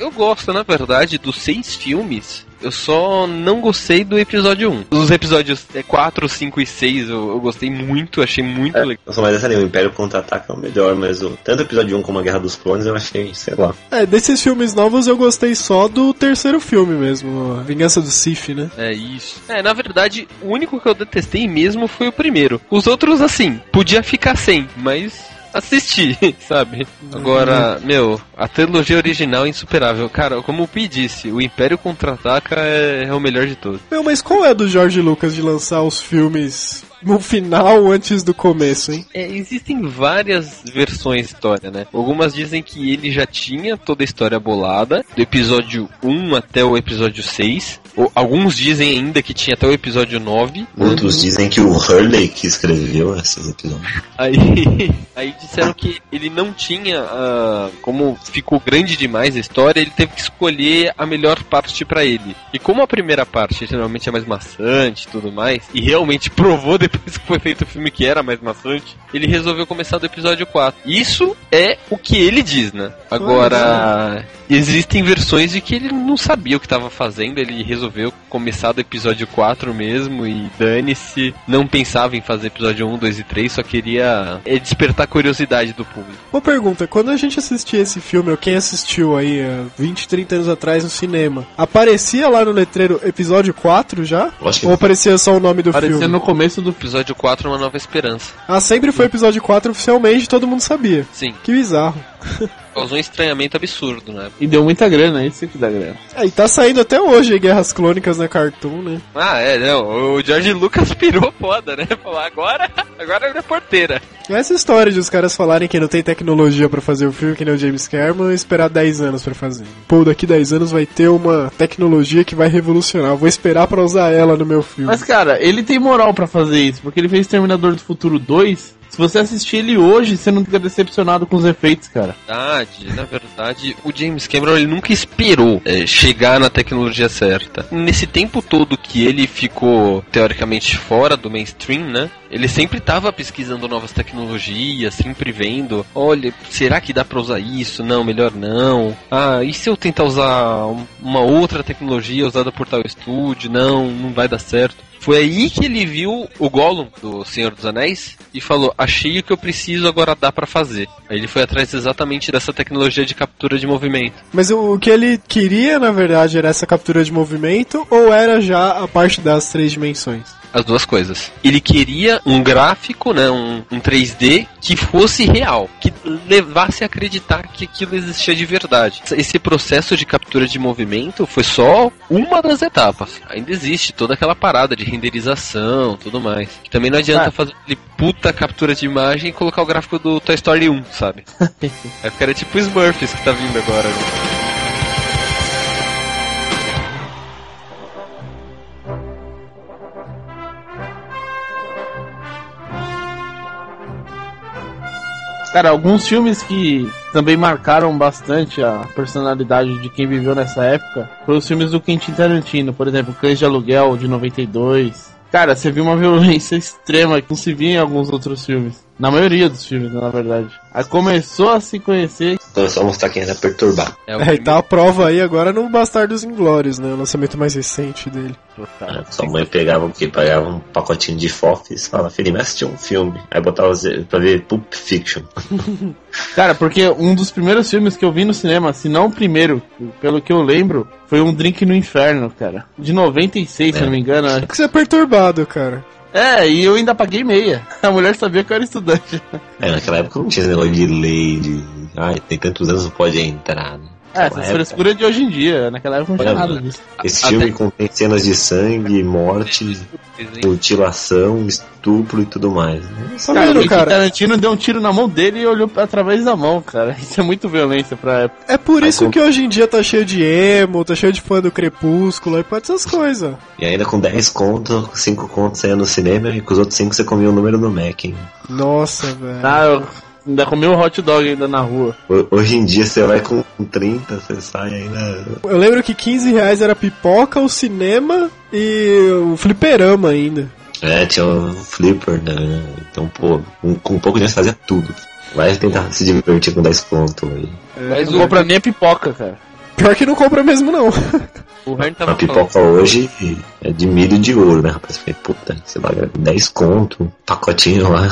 C: Eu gosto, na verdade, dos seis filmes. Eu só não gostei do episódio 1. Os episódios 4, 5 e 6 eu, eu gostei muito, achei muito legal.
D: Eu sou mais dessa linha, o Império Contra-Ataca é o melhor, mas o, tanto o episódio 1 como a Guerra dos Clones eu achei, sei lá.
A: É, desses filmes novos eu gostei só do terceiro filme mesmo, a Vingança do Sith, né?
C: É isso. É, na verdade, o único que eu detestei mesmo foi o primeiro. Os outros, assim, podia ficar sem, mas assisti, sabe? Agora, meu, a trilogia original é insuperável. Cara, como o Pi disse, o Império Contra-Ataca é, é o melhor de todos.
A: Meu, mas qual é do George Lucas de lançar os filmes no final antes do começo, hein?
C: É, existem várias versões da história, né? Algumas dizem que ele já tinha toda a história bolada, do episódio 1 até o episódio 6. Ou, alguns dizem ainda que tinha até o episódio 9.
D: Outros dizem que o Hurley que escreveu esses episódios.
C: Aí, aí disseram que ele não tinha, ah, como ficou grande demais a história, ele teve que escolher a melhor parte pra ele. E como a primeira parte geralmente é mais maçante e tudo mais, e realmente provou depois que foi feito o filme que era mais maçante, ele resolveu começar do episódio 4. Isso é o que ele diz, né? Agora, existem versões de que ele não sabia o que estava fazendo, ele resolveu começar do episódio 4 mesmo e dane-se, não pensava em fazer episódio 1, 2 e 3, só queria é, despertar a curiosidade do público.
A: Uma pergunta, quando a gente assistia esse filme, ou quem assistiu aí há 20, 30 anos atrás no cinema, aparecia lá no letreiro episódio 4 já? Ou aparecia só o nome do
B: Parecia
A: filme?
B: no começo do
C: Episódio 4 Uma Nova Esperança.
A: Ah, sempre foi episódio 4 oficialmente, todo mundo sabia.
C: Sim,
A: Que bizarro.
C: causou um estranhamento absurdo, né?
B: E deu muita grana, isso que dá grana.
A: É, e tá saindo até hoje aí Guerras Clônicas na Cartoon, né?
C: Ah, é, não, o George Lucas pirou foda, né? Falou, agora, agora é porteira.
A: Essa história de os caras falarem que não tem tecnologia pra fazer o filme, que nem o James Cameron, e esperar 10 anos pra fazer. Pô, daqui 10 anos vai ter uma tecnologia que vai revolucionar. Eu vou esperar pra usar ela no meu filme.
B: Mas, cara, ele tem moral pra fazer isso, porque ele fez Terminador do Futuro 2. Se você assistir ele hoje, você não fica decepcionado com os efeitos, cara.
C: verdade, na verdade, o James Cameron ele nunca esperou é, chegar na tecnologia certa. Nesse tempo todo que ele ficou teoricamente fora do mainstream, né? Ele sempre estava pesquisando novas tecnologias, sempre vendo, olha, será que dá pra usar isso? Não, melhor não. Ah, e se eu tentar usar um- uma outra tecnologia usada por tal estúdio? Não, não vai dar certo. Foi aí que ele viu o Gollum do Senhor dos Anéis e falou: Achei o que eu preciso, agora dá pra fazer. Aí ele foi atrás exatamente dessa tecnologia de captura de movimento.
A: Mas o, o que ele queria, na verdade, era essa captura de movimento, ou era já a parte das três dimensões?
C: As duas coisas. Ele queria um gráfico, né, um, um 3D que fosse real, que levasse a acreditar que aquilo existia de verdade. Esse processo de captura de movimento foi só uma das etapas. Ainda existe toda aquela parada de renderização, tudo mais. Que também não adianta
B: Ah.
C: fazer aquele puta captura de imagem e colocar o gráfico do Toy Story 1, sabe? Vai ficar tipo Smurfs que tá vindo agora. né?
B: Cara, alguns filmes que também marcaram bastante a personalidade de quem viveu nessa época foram os filmes do Quentin Tarantino, por exemplo, Cães de Aluguel, de 92. Cara, você viu uma violência extrema que não se via em alguns outros filmes. Na maioria dos filmes, na verdade. Aí começou a se conhecer.
D: Então é só mostrar quem era perturbado.
C: É, o
A: É, e tá a prova aí agora no Bastardos Inglórios, né? O lançamento mais recente dele.
B: Cara,
D: Sua mãe pegava o quê? Pegava um pacotinho de fofes e falava, filho, me assistir um filme. Aí botava pra ver Pulp Fiction.
B: Cara, porque um dos primeiros filmes que eu vi no cinema, se não o primeiro, pelo que eu lembro, foi um Drink no Inferno, cara. De 96, se eu não me engano. acho.
A: Porque você é perturbado, cara.
B: É, e eu ainda paguei meia. A mulher sabia que eu era estudante.
D: É, naquela época não tinha negócio de lei, de. Ai, tem tantos anos não pode entrar, né?
B: É, essas frescuras de hoje em dia. Naquela época não tinha nada disso.
D: Esse
C: Até-
D: filme contém cenas de sangue, morte, mutilação, estupro e tudo mais.
A: Tá
B: Cara,
A: cara?
B: Tarantino deu um tiro na mão dele e olhou através da mão, cara. Isso é muito violência pra época.
A: É por isso
D: com-
A: que hoje em dia tá cheio de emo, tá cheio de fã do Crepúsculo, aí pode essas coisas.
D: E ainda com 10 contos, 5 contos saia no cinema e com os outros 5 você comia o número do Mac, hein?
A: Nossa, velho.
B: Ah, eu ainda comi um hot dog ainda na rua.
D: Ho- Hoje em dia você vai com 30, você sai ainda.
A: Eu lembro que 15 reais era pipoca, o cinema e o fliperama ainda.
D: É, tinha o Flipper, né? Então, pô, um- com um pouco de fazia tudo. Vai tentar se divertir com 10 contos aí.
B: Mas não compra nem a pipoca, cara.
A: Pior que não compra mesmo, não.
C: O Hearn
D: A
C: tava
D: pipoca
C: falando.
D: hoje é de milho de ouro, né, rapaz? Falei, puta, você paga 10 conto, pacotinho lá.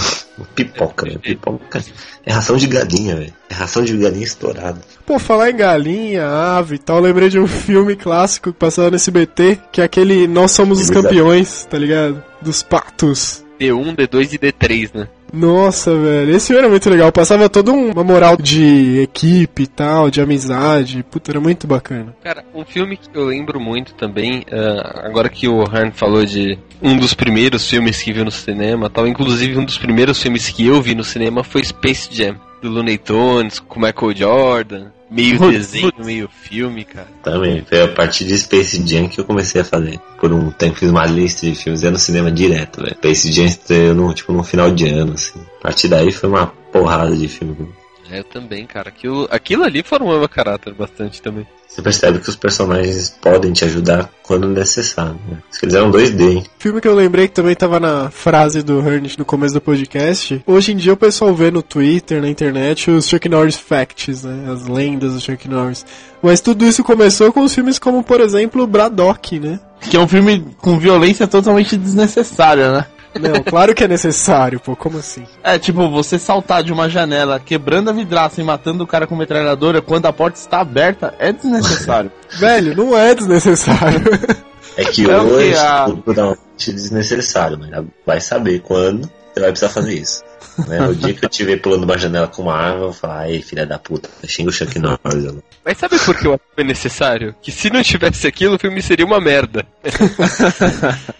D: Pipoca, velho. Pipoca. É ração de galinha, velho. É ração de galinha estourada.
A: Pô, falar em galinha, ave e tal, lembrei de um filme clássico que passava no SBT, que é aquele Nós Somos os. Campeões, tá ligado? Dos patos.
C: D1, D2 e D3, né?
A: Nossa, velho, esse era muito legal. Passava toda uma moral de equipe e tal, de amizade. Puta, era muito bacana.
C: Cara, um filme que eu lembro muito também, ah, agora que o Hearn falou de um dos primeiros filmes que viu no cinema, tal, inclusive um dos primeiros filmes que eu vi no cinema foi Space Jam, do Looney Tunes, com Michael Jordan, meio
B: Putz,
C: desenho,
B: putz.
C: meio filme, cara.
D: Também. Foi a partir de Space Jam que eu comecei a fazer. Por um tempo fiz uma lista de filmes, ia no cinema direto, velho. Space Jam estreou no, tipo, no final de ano, assim. A partir daí foi uma porrada de filme.
C: É, eu também, cara. Aquilo, aquilo ali formou meu caráter bastante também.
D: Você percebe que os personagens podem te ajudar quando necessário, né? Eles eram 2D, hein?
A: Filme que eu lembrei que também tava na frase do Hernich no começo do podcast. Hoje em dia o pessoal vê no Twitter, na internet, os Chuck Norris Facts, né? As lendas do Chuck Norris. Mas tudo isso começou com os filmes como, por exemplo, Braddock, né?
B: Que é um filme com violência totalmente desnecessária, né?
A: Não, claro que é necessário, pô, como assim?
B: É, tipo, você saltar de uma janela, quebrando a vidraça e matando o cara com metralhadora quando a porta está aberta, é desnecessário.
A: Velho, não é desnecessário.
D: É que
B: É o que
D: hoje,
B: a-
D: totalmente desnecessário, mas vai saber quando você vai precisar fazer isso. Né? O dia que eu te ver pulando uma janela com uma arma, eu vou falar, ai, filha da puta, xinga o Chuck Norris.
C: Mas sabe por que eu acho que foi necessário? Que se não tivesse aquilo, o filme seria uma merda.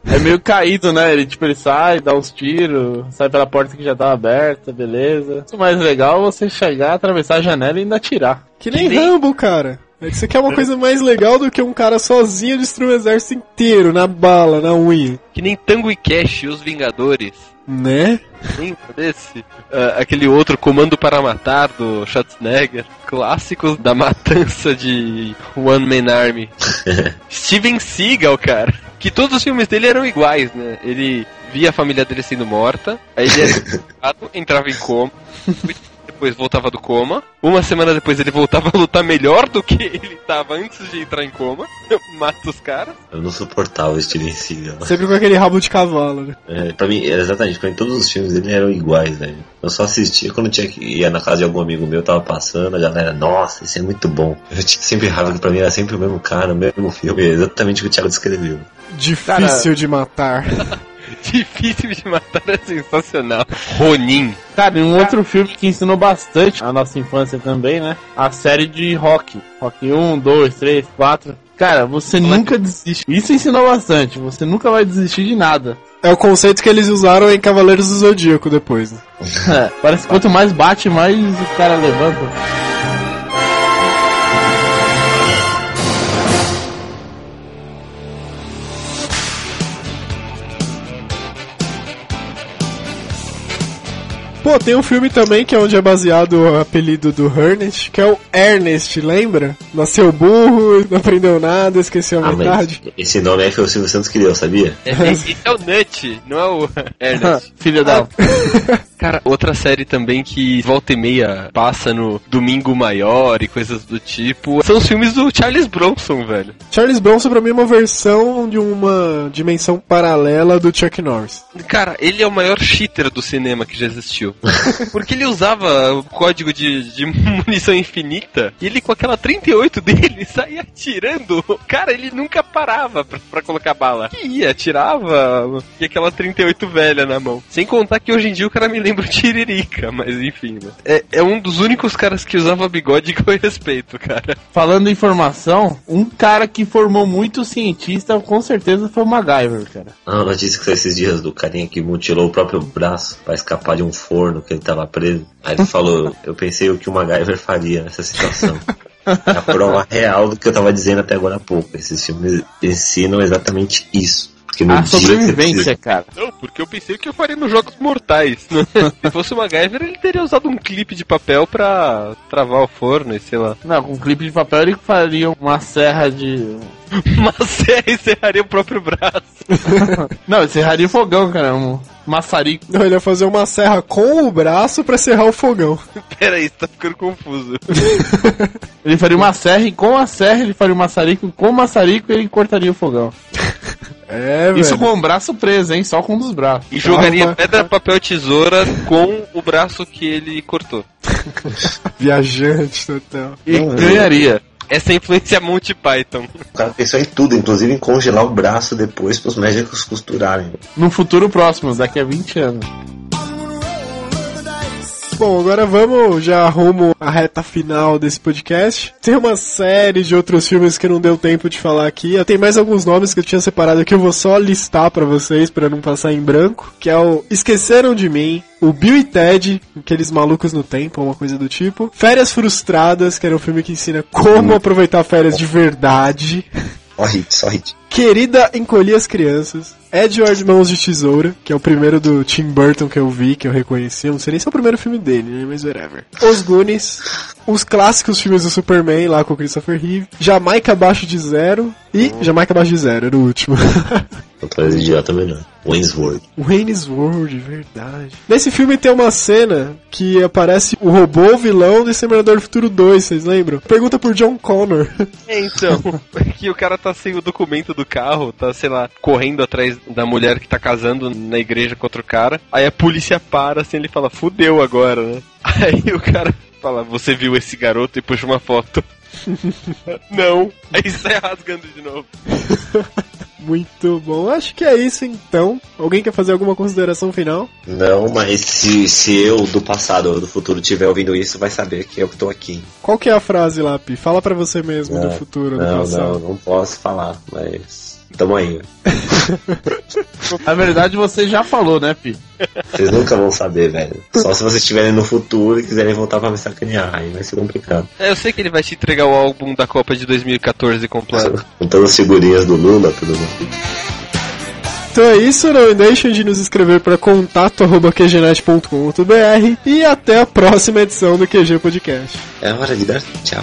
B: É meio caído, né? Ele, tipo, ele sai, dá uns tiros, sai pela porta que já tá aberta, beleza. O mais legal é você chegar, atravessar a janela e ainda atirar.
A: Que nem
C: Que nem-
A: Rambo, cara. É que você quer uma coisa mais legal do que um cara sozinho destruir um exército inteiro, na bala, na unha.
C: Que nem Tango e Cash e os Vingadores.
A: Né?
C: Lembra desse? Ah, aquele outro Comando para Matar do Schwarzenegger. Clássicos da matança de One Man Army. Steven Seagal, cara. Que todos os filmes dele eram iguais, né? Ele via a família dele sendo morta, aí ele era entrava em coma, depois voltava do coma. Uma semana depois ele voltava a lutar melhor do que ele tava antes de entrar em coma. Mata os caras.
D: Eu não suportava o Steven Seagal.
A: Sempre com aquele rabo de cavalo, né?
D: É, pra mim, era exatamente, pra mim todos os filmes dele eram iguais, velho. Eu só assistia quando tinha que ia na casa de algum amigo meu, tava passando, a galera, nossa, isso é muito bom. Eu tinha sempre raiva que pra mim era sempre o mesmo cara, o mesmo filme, é exatamente o que o Thiago descreveu.
A: Difícil de matar.
C: Difícil de matar é sensacional. Ronin.
B: Cara, e um outro filme que ensinou bastante a nossa infância também, né? A série de rock. Rock 1, 2, 3, 4. Cara, você nunca desiste. Isso ensinou bastante. Você nunca vai desistir de nada.
A: É o conceito que eles usaram em Cavaleiros do Zodíaco depois, né?
B: É, parece que quanto mais bate, mais o cara levanta.
A: Pô, tem um filme também que é onde é baseado o apelido do Ernest, que é o Ernest, lembra? Nasceu burro, não aprendeu nada, esqueceu a
D: Ah,
A: metade.
D: esse nome aí foi o Silvio Santos que deu, sabia?
C: É, esse é o Nut, não é o Ernest.
B: Filho da.
C: Cara, outra série também que volta e meia passa no Domingo Maior e coisas do tipo são os filmes do Charles Bronson, velho.
A: Charles Bronson pra mim é uma versão de uma dimensão paralela do Chuck Norris.
C: Cara, ele é o maior cheater do cinema que já existiu. Porque ele usava o código de, de munição infinita e ele com aquela 38 dele saía atirando. Cara, ele nunca parava pra, pra colocar bala. E ia, atirava e aquela 38 velha na mão. Sem contar que hoje em dia o cara me lembra o Tiririca, mas enfim, né? É, é um dos únicos caras que usava bigode que eu respeito, cara.
B: Falando em formação, um cara que formou muito cientista com certeza foi o MacGyver, cara.
D: Ah, notícia que saiu esses dias do carinha que mutilou o próprio braço pra escapar de um forno que ele tava preso. Aí ele falou, eu pensei o que o MacGyver faria nessa situação. É a prova real do que eu tava dizendo até agora há pouco. Esses filmes ensinam exatamente isso. Porque no
B: A sobrevivência, cara.
C: Não, porque eu pensei que eu faria nos Jogos Mortais. Se fosse o MacGyver, ele teria usado um clipe de papel pra travar o forno e sei lá.
B: Não, com um clipe de papel ele faria uma serra de.
C: Mas serra e serraria o próprio braço.
B: Não, serraria o fogão, cara. Um maçarico.
A: Não, ele ia fazer uma serra com o braço pra serrar o fogão.
C: Pera aí, você tá ficando confuso.
B: Ele faria uma serra e com a serra ele faria um maçarico. e Com o maçarico ele cortaria o fogão.
A: É, velho.
B: Isso com o braço preso, hein? Só com um dos braços.
C: E jogaria
A: Calma.
C: pedra, papel, tesoura com o braço que ele cortou.
A: Viajante total.
B: E
D: Não,
B: ganharia.
C: Essa é a influência Monty Python.
D: O cara pensou em tudo, inclusive em congelar o braço depois pros médicos costurarem.
B: Num futuro próximo, daqui a 20 anos.
A: Bom, agora vamos já rumo à reta final desse podcast. Tem uma série de outros filmes que não deu tempo de falar aqui. Tem mais alguns nomes que eu tinha separado aqui, eu vou só listar pra vocês pra não passar em branco, que é o Esqueceram de Mim, o Bill e Ted, aqueles malucos no tempo, uma coisa do tipo. Férias Frustradas, que era um filme que ensina como aproveitar férias de verdade.
D: Só hit, só hit.
A: Querida Encolhi as Crianças, Edward Mãos de Tesoura, que é o primeiro do Tim Burton que eu vi, que eu reconheci. Eu não sei nem se é o primeiro filme dele, né? Mas whatever. Os Goonies, os clássicos filmes do Superman lá com o Christopher Reeve, Jamaica Abaixo de Zero e Jamaica Abaixo de Zero, era o último.
D: Vez idiota melhor. Wayne's World.
A: Wayne's World, verdade. Nesse filme tem uma cena que aparece o robô vilão do Exterminador do Futuro 2, vocês lembram? Pergunta por John Connor.
C: É, então. que o cara tá sem o documento do carro, tá, sei lá, correndo atrás da mulher que tá casando na igreja com outro cara. Aí a polícia para, assim, ele fala, fudeu agora, né? Aí o cara fala, você viu esse garoto e puxa uma foto. Não. Aí sai rasgando de novo.
A: Muito bom. Acho que é isso então. Alguém quer fazer alguma consideração final?
D: Não, mas se, se eu do passado ou do futuro estiver ouvindo isso, vai saber que eu que tô aqui.
A: Qual que é a frase lá, Pi? Fala pra você mesmo do futuro, do
D: não,
A: passado.
D: não, não posso falar, mas. Tamo aí.
B: Na verdade, você já falou, né, Pi?
D: Vocês nunca vão saber, velho. Só se vocês estiverem no futuro e quiserem voltar pra me sacanear, aí vai ser complicado.
C: É, eu sei que ele vai te entregar o álbum da Copa de 2014 completo.
D: Com todas as figurinhas do Lula, tudo bem.
A: Então é isso, não deixem de nos escrever para contato.qgnet.com.br e até a próxima edição do QG Podcast.
D: É hora de dar tchau.